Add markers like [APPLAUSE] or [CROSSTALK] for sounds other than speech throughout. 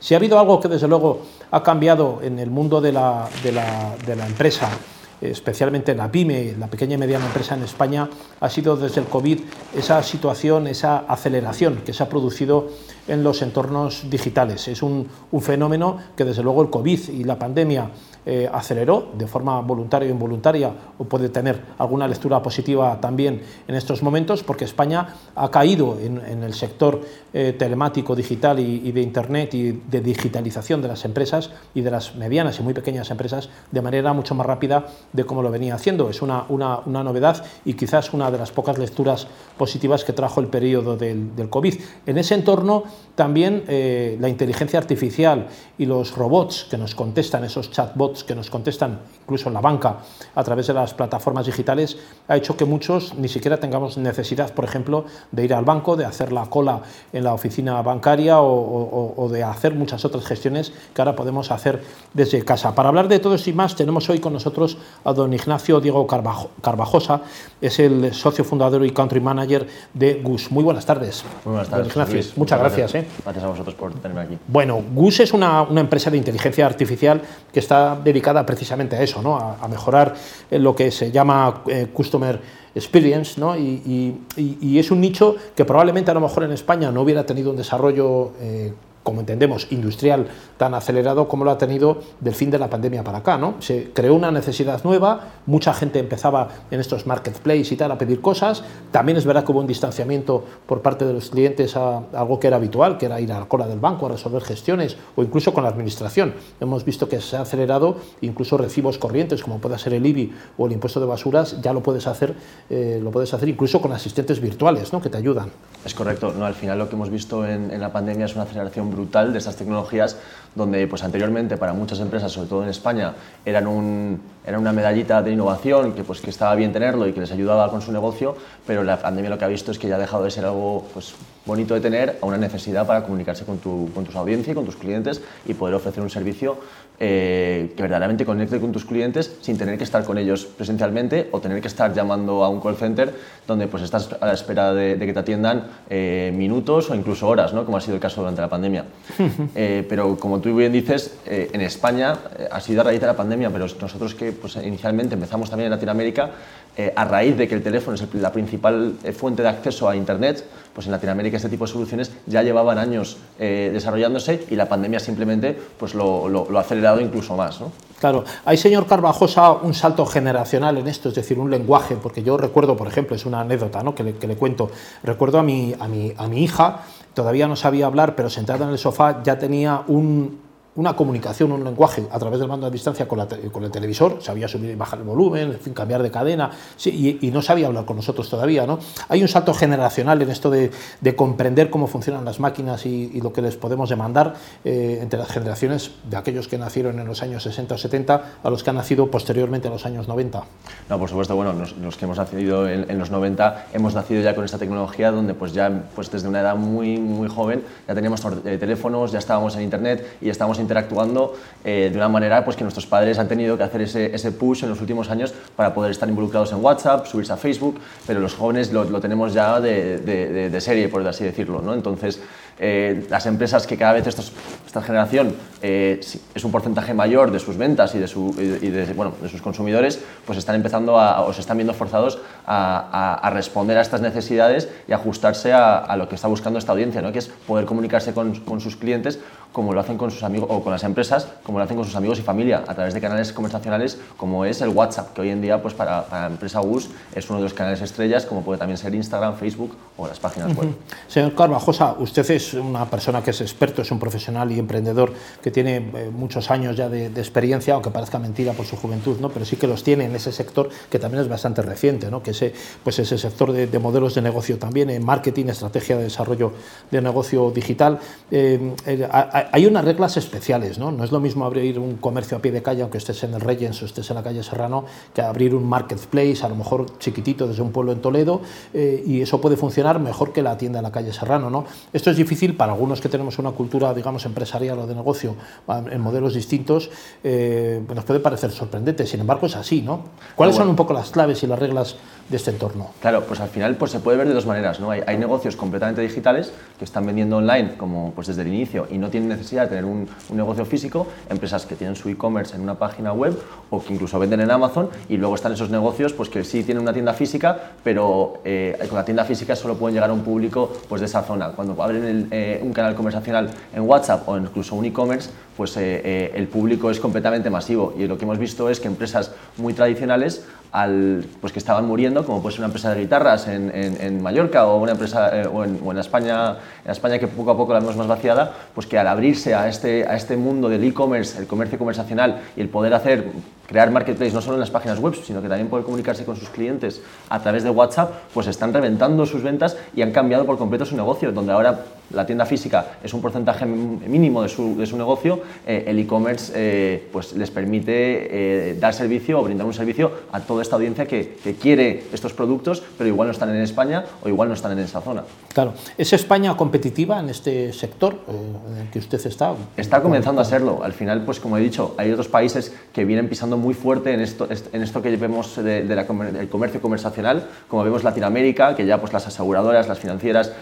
Si ha habido algo que desde luego ha cambiado en el mundo de la, de la, empresa, especialmente la pyme, la pequeña y mediana empresa en España, ha sido desde el COVID esa situación, esa aceleración que se ha producido en los entornos digitales. Es un fenómeno que desde luego el COVID y la pandemia eh, aceleró de forma voluntaria o involuntaria o puede tener alguna lectura positiva también en estos momentos porque España ha caído en, el sector eh, telemático digital y, de Internet y de digitalización de las empresas y de las medianas y muy pequeñas empresas de manera mucho más rápida de como lo venía haciendo. Es una, una, novedad y quizás una de las pocas lecturas positivas que trajo el periodo del, del COVID. En ese entorno también eh, la inteligencia artificial y los robots que nos contestan, esos chatbots, que nos contestan, incluso en la banca, a través de las plataformas digitales, ha hecho que muchos ni siquiera tengamos necesidad, por ejemplo, de ir al banco, de hacer la cola en la oficina bancaria o, de hacer muchas otras gestiones que ahora podemos hacer desde casa. Para hablar de todo esto y más, tenemos hoy con nosotros a don Ignacio Diego Carvajosa, es el socio fundador y country manager de GUS. Muy buenas tardes. Muy buenas tardes. Ignacio, muchas gracias. Gracias, ¿eh? gracias a vosotros por tenerme aquí. Bueno, GUS es una, una empresa de inteligencia artificial que está dedicada precisamente a eso, ¿no? a, mejorar lo que se llama eh, Customer Experience, ¿no? Y, y, es un nicho que probablemente a lo mejor en España no hubiera tenido un desarrollo eh, como entendemos, industrial tan acelerado como lo ha tenido del fin de la pandemia para acá. ¿no? Se creó una necesidad nueva, mucha gente empezaba en estos marketplaces y tal a pedir cosas. También es verdad que hubo un distanciamiento por parte de los clientes a algo que era habitual, que era ir a la cola del banco a resolver gestiones o incluso con la administración. Hemos visto que se ha acelerado incluso recibos corrientes, como puede ser el IBI o el impuesto de basuras, ya lo puedes hacer, eh, lo puedes hacer incluso con asistentes virtuales ¿no? que te ayudan. Es correcto. No, al final lo que hemos visto en, en la pandemia es una aceleración brutal de estas tecnologías, donde pues, anteriormente para muchas empresas, sobre todo en España, eran, un, una medallita de innovación que, pues, que estaba bien tenerlo y que les ayudaba con su negocio, pero la pandemia lo que ha visto es que ya ha dejado de ser algo pues, bonito de tener a una necesidad para comunicarse con tu, con tus audiencias y con tus clientes y poder ofrecer un servicio eh, que verdaderamente conecte con tus clientes sin tener que estar con ellos presencialmente o tener que estar llamando a un call center donde pues estás a la espera de, que te atiendan eh, minutos o incluso horas, ¿no? como ha sido el caso durante la pandemia. [LAUGHS] Eh, pero como tú bien dices, en España ha sido a raíz de la pandemia, pero nosotros que pues, inicialmente empezamos también en Latinoamérica, a raíz de que el teléfono es la principal fuente de acceso a Internet, pues en Latinoamérica este tipo de soluciones ya llevaban años desarrollándose y la pandemia simplemente pues lo ha acelerado incluso más. ¿no? Claro, hay, señor Carvajosa, un salto generacional en esto, es decir, un lenguaje, porque yo recuerdo, por ejemplo, es una anécdota ¿no? que, le, que, le, cuento, recuerdo a mi, a, mi, a mi hija, todavía no sabía hablar, pero sentada en el sofá ya tenía un, una comunicación, un lenguaje a través del mando a distancia con, la con, el televisor, sabía subir y bajar el volumen, en fin, cambiar de cadena, sí, y, no sabía hablar con nosotros todavía. ¿no? Hay un salto generacional en esto de, de comprender cómo funcionan las máquinas y, y lo que les podemos demandar eh, entre las generaciones de aquellos que nacieron en los años 60 o 70 a los que han nacido posteriormente a los años 90. No, por supuesto, bueno, los, los que hemos nacido en, en, los 90 hemos nacido ya con esta tecnología donde pues ya pues desde una edad muy, muy joven ya teníamos eh, teléfonos, ya estábamos en internet y estábamos en interactuando eh, de una manera pues, que nuestros padres han tenido que hacer ese, push en los últimos años para poder estar involucrados en WhatsApp, subirse a Facebook, pero los jóvenes lo, tenemos ya de, de, de, serie, por así decirlo. ¿no? Entonces, eh, las empresas que cada vez estos, esta generación eh, es un porcentaje mayor de sus ventas y de, su, y de, bueno, de sus consumidores, pues están empezando a, o se están viendo forzados a, a, a responder a estas necesidades y ajustarse a, lo que está buscando esta audiencia, ¿no? que es poder comunicarse con, con sus clientes como lo hacen con sus amigos o con las empresas, como lo hacen con sus amigos y familia, a través de canales conversacionales como es el WhatsApp, que hoy en día pues para, para empresa GUS es uno de los canales estrellas, como puede también ser Instagram, Facebook o las páginas web. Uh -huh. Señor Carvajosa, usted es una persona que es experto, es un profesional y emprendedor que tiene eh, muchos años ya de, de, experiencia, aunque parezca mentira por su juventud, ¿no? pero sí que los tiene en ese sector que también es bastante reciente, ¿no? que ese, pues ese sector de, de modelos de negocio también, en marketing, estrategia de desarrollo de negocio digital. Eh, eh, hay unas reglas especiales, ¿no? No es lo mismo abrir un comercio a pie de calle, aunque estés en el Reyes o estés en la calle Serrano, que abrir un marketplace, a lo mejor chiquitito desde un pueblo en Toledo, eh, y eso puede funcionar mejor que la tienda en la calle Serrano, ¿no? Esto es difícil para algunos que tenemos una cultura, digamos, empresarial o de negocio en modelos distintos, eh, nos puede parecer sorprendente. Sin embargo, es así, ¿no? ¿Cuáles son un poco las claves y las reglas de este entorno? Claro, pues al final pues, se puede ver de dos maneras. ¿no? Hay, hay negocios completamente digitales que están vendiendo online como pues, desde el inicio y no tienen necesidad de tener un, un negocio físico, empresas que tienen su e-commerce en una página web o que incluso venden en Amazon y luego están esos negocios pues, que sí tienen una tienda física, pero eh, con la tienda física solo pueden llegar a un público pues, de esa zona. Cuando abren eh, un canal conversacional en WhatsApp o incluso un e-commerce, pues eh, el público es completamente masivo. Y lo que hemos visto es que empresas muy tradicionales al, pues que estaban muriendo, como puede ser una empresa de guitarras en, en, Mallorca o una empresa o, en, o, en, España, en España que poco a poco la vemos más vaciada, pues que al abrirse a este, a este mundo del e-commerce, el comercio conversacional y el poder hacer crear marketplace no solo en las páginas web, sino que también poder comunicarse con sus clientes a través de WhatsApp, pues están reventando sus ventas y han cambiado por completo su negocio, donde ahora la tienda física es un porcentaje mínimo de su, de su negocio, eh, el e-commerce eh, pues les permite eh, dar servicio o brindar un servicio a toda esta audiencia que, que, quiere estos productos, pero igual no están en España o igual no están en esa zona. Claro, ¿es España competitiva en este sector en el que usted está? Está comenzando a serlo. Al final, pues como he dicho, hay otros países que vienen pisando muy fuerte en esto, en esto que vemos de, de la, del comercio conversacional, como vemos Latinoamérica, que ya pues las aseguradoras, las financieras,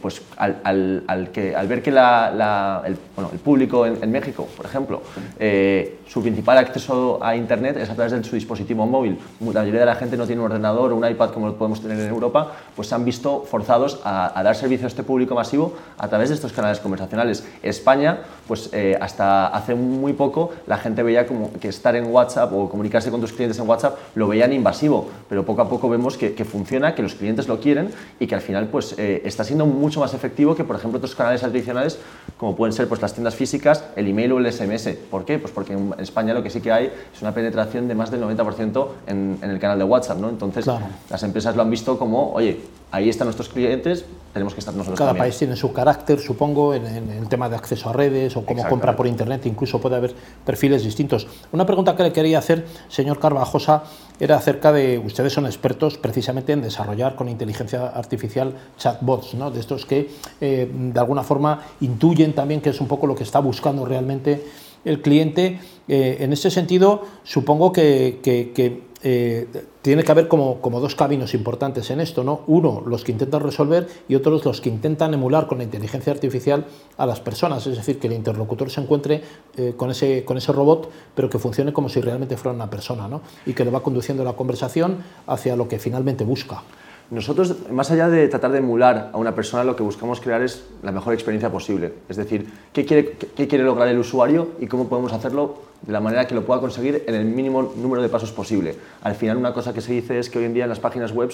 pues al, al, al, que, al ver que la, la, el, bueno, el, público en, en, México, por ejemplo, eh, su principal acceso a Internet es a través de su dispositivo móvil. La mayoría de la gente no tiene un ordenador o un iPad como lo podemos tener en Europa, pues se han visto forzados a, a dar servicio a este público masivo a través de estos canales conversacionales. España, pues eh, hasta hace muy poco la gente veía como que estar en WhatsApp o comunicarse con tus clientes en WhatsApp lo veían invasivo, pero poco a poco vemos que, que funciona, que los clientes lo quieren y que al final pues eh, está siendo mucho más efectivo que, por ejemplo, otros canales adicionales como pueden ser pues, las tiendas físicas, el email o el SMS. ¿Por qué? Pues porque en España lo que sí que hay es una penetración de más del 90% en, en, el canal de WhatsApp, ¿no? Entonces, claro. las empresas lo han visto como, oye, ahí están nuestros clientes, tenemos que estar nosotros Cada también. país tiene su carácter, supongo, en, en, el tema de acceso a redes o cómo compra por Internet, incluso puede haber perfiles distintos. Una pregunta que le quería hacer, señor Carvajosa, era acerca de, ustedes son expertos precisamente en desarrollar con inteligencia artificial chatbots, ¿no? de estos que eh, de alguna forma intuyen también que es un poco lo que está buscando realmente el cliente. Eh, en ese sentido, supongo que, que, que eh, tiene que haber como, como, dos caminos importantes en esto, ¿no? Uno, los que intentan resolver y otros los que intentan emular con la inteligencia artificial a las personas, es decir, que el interlocutor se encuentre eh, con, ese, con ese robot, pero que funcione como si realmente fuera una persona, ¿no? Y que le va conduciendo la conversación hacia lo que finalmente busca. Nosotros, más allá de tratar de emular a una persona, lo que buscamos crear es la mejor experiencia posible. Es decir, qué quiere, qué quiere lograr el usuario y cómo podemos hacerlo de la manera que lo pueda conseguir en el mínimo número de pasos posible. Al final, una cosa que se dice es que hoy en día en las páginas web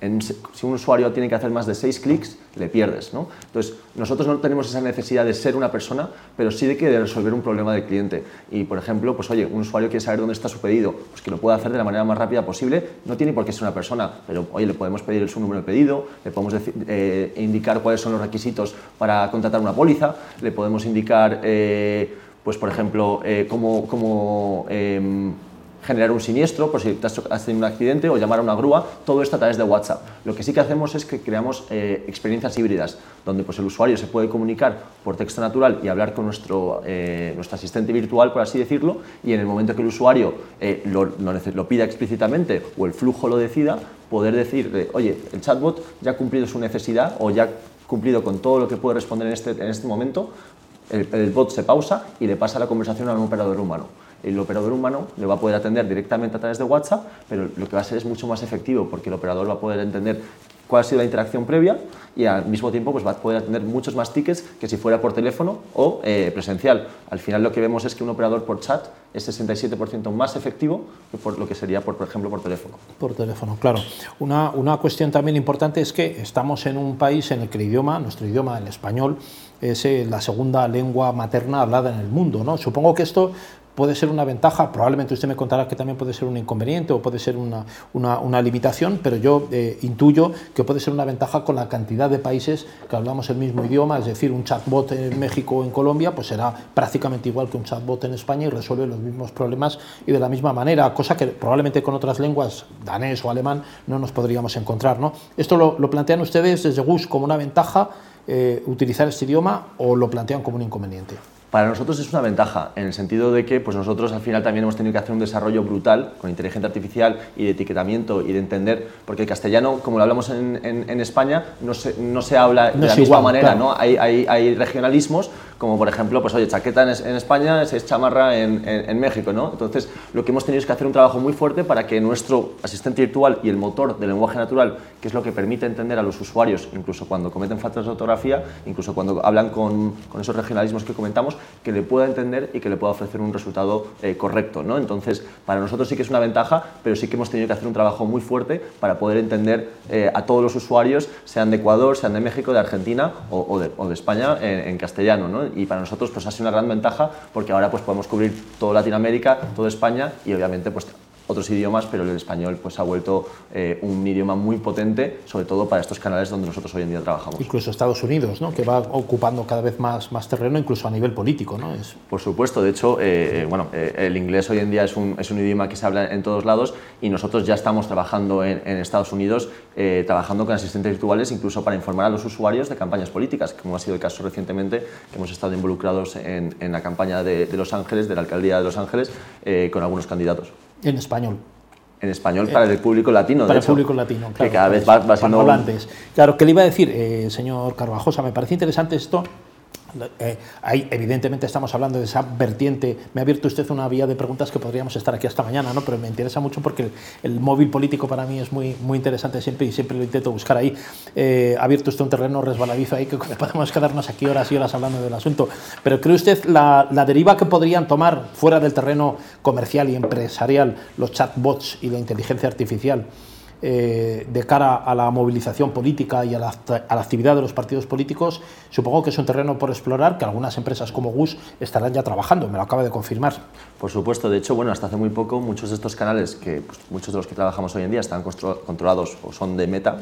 en, si un usuario tiene que hacer más de seis clics, le pierdes. ¿no? Entonces, nosotros no tenemos esa necesidad de ser una persona, pero sí de que de resolver un problema del cliente. Y, por ejemplo, pues oye, un usuario quiere saber dónde está su pedido, pues que lo pueda hacer de la manera más rápida posible. No tiene por qué ser una persona, pero oye, le podemos pedir su número de pedido, le podemos eh, indicar cuáles son los requisitos para contratar una póliza, le podemos indicar, eh, pues por ejemplo, eh, cómo, cómo generar un siniestro por si has tenido un accidente o llamar a una grúa, todo esto a través de WhatsApp. Lo que sí que hacemos es que creamos eh, experiencias híbridas, donde pues, el usuario se puede comunicar por texto natural y hablar con nuestro, eh, nuestro asistente virtual, por así decirlo, y en el momento que el usuario eh, lo, lo, lo, pida explícitamente o el flujo lo decida, poder decir, oye, el chatbot ya ha cumplido su necesidad o ya ha cumplido con todo lo que puede responder en este, en este momento, el, el bot se pausa y le pasa la conversación a un operador humano el operador humano le va a poder atender directamente a través de WhatsApp, pero lo que va a ser es mucho más efectivo porque el operador va a poder entender cuál ha sido la interacción previa y al mismo tiempo pues, va a poder atender muchos más tickets que si fuera por teléfono o eh, presencial. Al final lo que vemos es que un operador por chat es 67% más efectivo que por lo que sería, por, por ejemplo, por teléfono. Por teléfono, claro. Una, una cuestión también importante es que estamos en un país en el que el idioma, nuestro idioma, el español, es eh, la segunda lengua materna hablada en el mundo. ¿no? Supongo que esto puede ser una ventaja, probablemente usted me contará que también puede ser un inconveniente o puede ser una, una, limitación, pero yo eh, intuyo que puede ser una ventaja con la cantidad de países que hablamos el mismo idioma, es decir, un chatbot en México o en Colombia, pues será prácticamente igual que un chatbot en España y resuelve los mismos problemas y de la misma manera, cosa que probablemente con otras lenguas, danés o alemán, no nos podríamos encontrar. ¿no? Esto lo, lo plantean ustedes desde GUS como una ventaja, eh, utilizar este idioma, o lo plantean como un inconveniente. Para nosotros es una ventaja, en el sentido de que pues nosotros al final también hemos tenido que hacer un desarrollo brutal con inteligencia artificial y de etiquetamiento y de entender, porque el castellano, como lo hablamos en, en, España, no se, no se habla de la misma manera, ¿no? Hay, hay, hay, regionalismos, como por ejemplo, pues oye, chaqueta en, España es, chamarra en, en, México, ¿no? Entonces, lo que hemos tenido es que hacer un trabajo muy fuerte para que nuestro asistente virtual y el motor del lenguaje natural, que es lo que permite entender a los usuarios, incluso cuando cometen faltas de ortografía, incluso cuando hablan con, con esos regionalismos que comentamos, que le pueda entender y que le pueda ofrecer un resultado eh, correcto. ¿no? Entonces, para nosotros sí que es una ventaja, pero sí que hemos tenido que hacer un trabajo muy fuerte para poder entender eh, a todos los usuarios, sean de Ecuador, sean de México, de Argentina o, de, España en, castellano. ¿no? Y para nosotros pues, ha sido una gran ventaja porque ahora pues, podemos cubrir toda Latinoamérica, toda España y obviamente pues, otros idiomas, pero el español pues, ha vuelto eh, un idioma muy potente, sobre todo para estos canales donde nosotros hoy en día trabajamos. Incluso Estados Unidos, ¿no? que va ocupando cada vez más, más terreno, incluso a nivel político. ¿no? Es... Por supuesto, de hecho, eh, bueno, eh, el inglés hoy en día es un, es un, idioma que se habla en todos lados y nosotros ya estamos trabajando en, Estados Unidos, trabajando con asistentes virtuales, incluso para informar a los usuarios de campañas políticas, como ha sido el caso recientemente, que hemos estado involucrados en, en la campaña de, de, Los Ángeles, de la alcaldía de Los Ángeles, con algunos candidatos. En español. En español para el público latino. Para el público latino, claro. Que cada vez va, va siendo... Claro, ¿qué le iba a decir, eh, señor Carvajosa? Me parece interesante esto eh, evidentemente estamos hablando de esa vertiente. Me ha abierto usted una vía de preguntas que podríamos estar aquí hasta mañana, ¿no? pero me interesa mucho porque el, móvil político para mí es muy, muy interesante siempre y siempre lo intento buscar ahí. Eh, ha abierto usted un terreno resbaladizo ahí [LAUGHS] que podemos quedarnos aquí horas y horas hablando del asunto. Pero ¿cree usted la, la deriva que podrían tomar fuera del terreno comercial y empresarial los chatbots y la inteligencia artificial? Eh, de cara a la movilización política y a la, actividad de los partidos políticos, supongo que es un terreno por explorar que algunas empresas como GUS estarán ya trabajando, me lo acaba de confirmar. Por supuesto, de hecho, bueno, hasta hace muy poco muchos de estos canales, que pues, muchos de los que trabajamos hoy en día están controlados o son de Meta,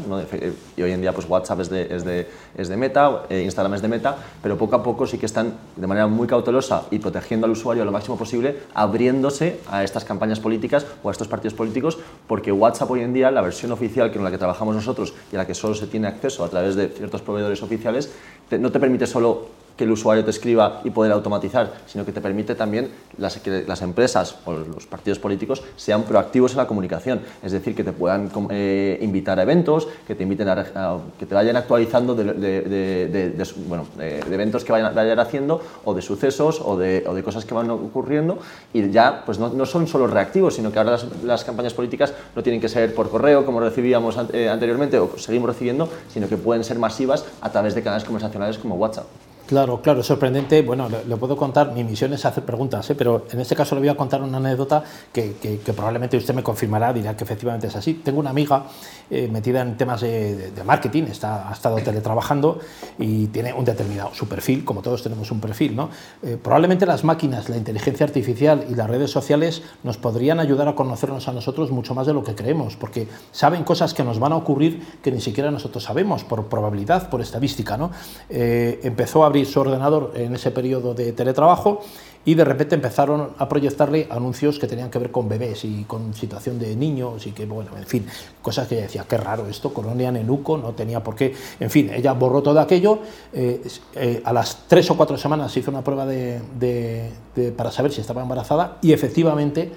y hoy en día pues WhatsApp es de, es de, es de Meta, eh, Instagram es de Meta, pero poco a poco sí que están de manera muy cautelosa y protegiendo al usuario lo máximo posible, abriéndose a estas campañas políticas o a estos partidos políticos, porque WhatsApp hoy en día, la versión oficial que en la que trabajamos nosotros y a la que solo se tiene acceso a través de ciertos proveedores oficiales, no te permite solo que el usuario te escriba y poder automatizar, sino que te permite también las, que las empresas o los partidos políticos sean proactivos en la comunicación, es decir, que te puedan eh, invitar a eventos, que te inviten a, que te vayan actualizando de, de, bueno, de, eventos que vayan, vayan, haciendo o de sucesos o de, o de, cosas que van ocurriendo y ya pues no, no son solo reactivos, sino que ahora las, las, campañas políticas no tienen que ser por correo como recibíamos eh, anteriormente o seguimos recibiendo, sino que pueden ser masivas a través de canales conversacionales como WhatsApp. Claro, claro, sorprendente. Bueno, le, puedo contar, mi misión es hacer preguntas, ¿eh? pero en este caso le voy a contar una anécdota que, probablemente usted me confirmará, dirá que efectivamente es así. Tengo una amiga eh, metida en temas de, marketing, está, ha estado teletrabajando y tiene un determinado, su perfil, como todos tenemos un perfil. ¿no? Eh, probablemente las máquinas, la inteligencia artificial y las redes sociales nos podrían ayudar a conocernos a nosotros mucho más de lo que creemos, porque saben cosas que nos van a ocurrir que ni siquiera nosotros sabemos, por probabilidad, por estadística. ¿no? empezó a abrir su ordenador en ese periodo de teletrabajo y de repente empezaron a proyectarle anuncios que tenían que ver con bebés y con situación de niños y que, bueno, en fin, cosas que ella decía, qué raro esto, Colonia Nenuco, no tenía por qué. En fin, ella borró todo aquello. Eh, eh, a las tres o cuatro semanas se hizo una prueba de, para saber si estaba embarazada y efectivamente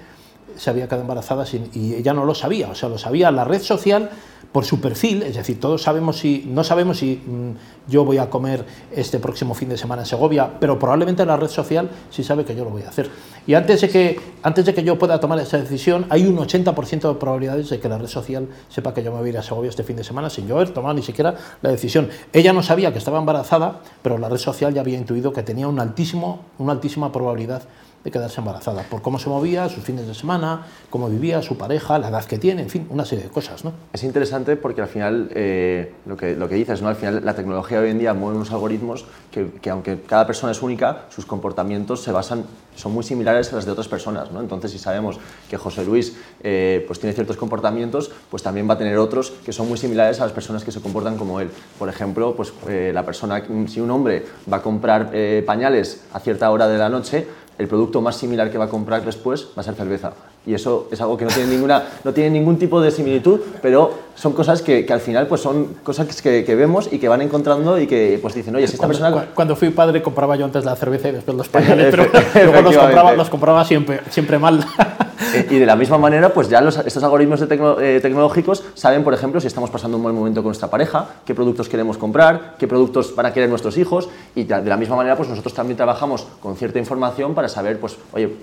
se había quedado embarazada y ella no lo sabía, o sea, lo sabía la red social por su perfil, es decir, todos sabemos si, no sabemos si mm, yo voy a comer este próximo fin de semana en Segovia, pero probablemente la red social sí sabe que yo lo voy a hacer. Y antes de que, antes de que yo pueda tomar esa decisión, hay un 80% de probabilidades de que la red social sepa que yo me voy a ir a Segovia este fin de semana sin yo haber tomado ni siquiera la decisión. Ella no sabía que estaba embarazada, pero la red social ya había intuido que tenía un altísimo, una altísima probabilidad de quedarse embarazada, por cómo se movía, sus fines de semana, cómo vivía, su pareja, la edad que tiene, en fin, una serie de cosas. ¿no? Es interesante porque al final, eh, lo, que, lo que dices, ¿no? al final la tecnología hoy en día mueve unos algoritmos que, que, aunque cada persona es única, sus comportamientos se basan, son muy similares a los de otras personas. ¿no? Entonces, si sabemos que José Luis eh, pues tiene ciertos comportamientos, pues también va a tener otros que son muy similares a las personas que se comportan como él. Por ejemplo, pues, eh, la persona, si un hombre va a comprar pañales a cierta hora de la noche, el producto más similar que va a comprar después va a ser cerveza. y eso es algo que no tiene, ninguna, no tiene ningún tipo de similitud, pero son cosas que, que al final pues son cosas que, que, vemos y que van encontrando y que pues dicen, oye, si esta cuando, persona... Cuando fui padre compraba yo antes la cerveza y después los [LAUGHS] pañales, pero luego los compraba, los compraba siempre, siempre mal. [LAUGHS] Eh, [LAUGHS] y de la misma manera, pues ya los, estos algoritmos de tecno, eh, tecnológicos saben, por ejemplo, si estamos pasando un mal momento con nuestra pareja, qué productos queremos comprar, qué productos van a querer nuestros hijos, y de la misma manera, pues nosotros también trabajamos con cierta información para saber, pues, oye,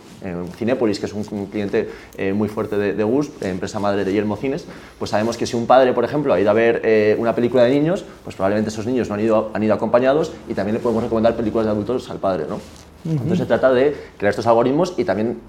Cinépolis, que es un, un cliente eh, muy fuerte de, de GUS, empresa madre de Guillermo Cines, pues sabemos que si un padre, por ejemplo, ha ido a ver eh, una película de niños, pues probablemente esos niños no han ido, han ido acompañados y también le podemos recomendar películas de adultos al padre, ¿no? Entonces se trata de crear estos algoritmos y también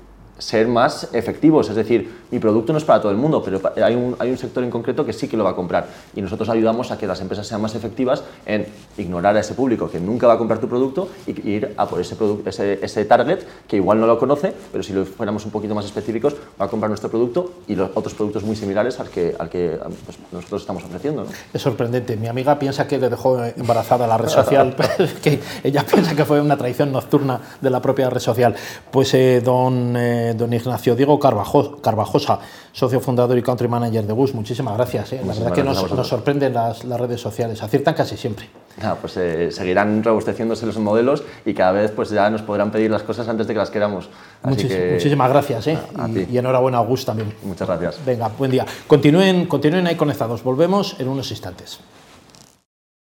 ser más efectivos. Es decir, mi producto no es para todo el mundo, pero hay un, hay un, sector en concreto que sí que lo va a comprar. Y nosotros ayudamos a que las empresas sean más efectivas en ignorar a ese público que nunca va a comprar tu producto y ir a por ese, ese, ese target que igual no lo conoce, pero si lo fuéramos un poquito más específicos, va a comprar nuestro producto y los otros productos muy similares al que, al que pues, nosotros estamos ofreciendo. ¿no? Es sorprendente. Mi amiga piensa que le dejó embarazada la red social, [LAUGHS] que ella piensa que fue una traición nocturna de la propia red social. Pues, eh, don... Eh, don Ignacio Diego Carvajo, Carvajosa, socio fundador y country manager de GUS. Muchísimas gracias. ¿eh? La verdad que nos, nos sorprenden las, las, redes sociales, aciertan casi siempre. Ah, pues eh, seguirán robusteciéndose los modelos y cada vez pues ya nos podrán pedir las cosas antes de que las queramos. Muchis, que, muchísimas gracias ¿eh? a, a y, y, enhorabuena a GUS también. Muchas gracias. Venga, buen día. Continúen, continúen ahí conectados. Volvemos en unos instantes.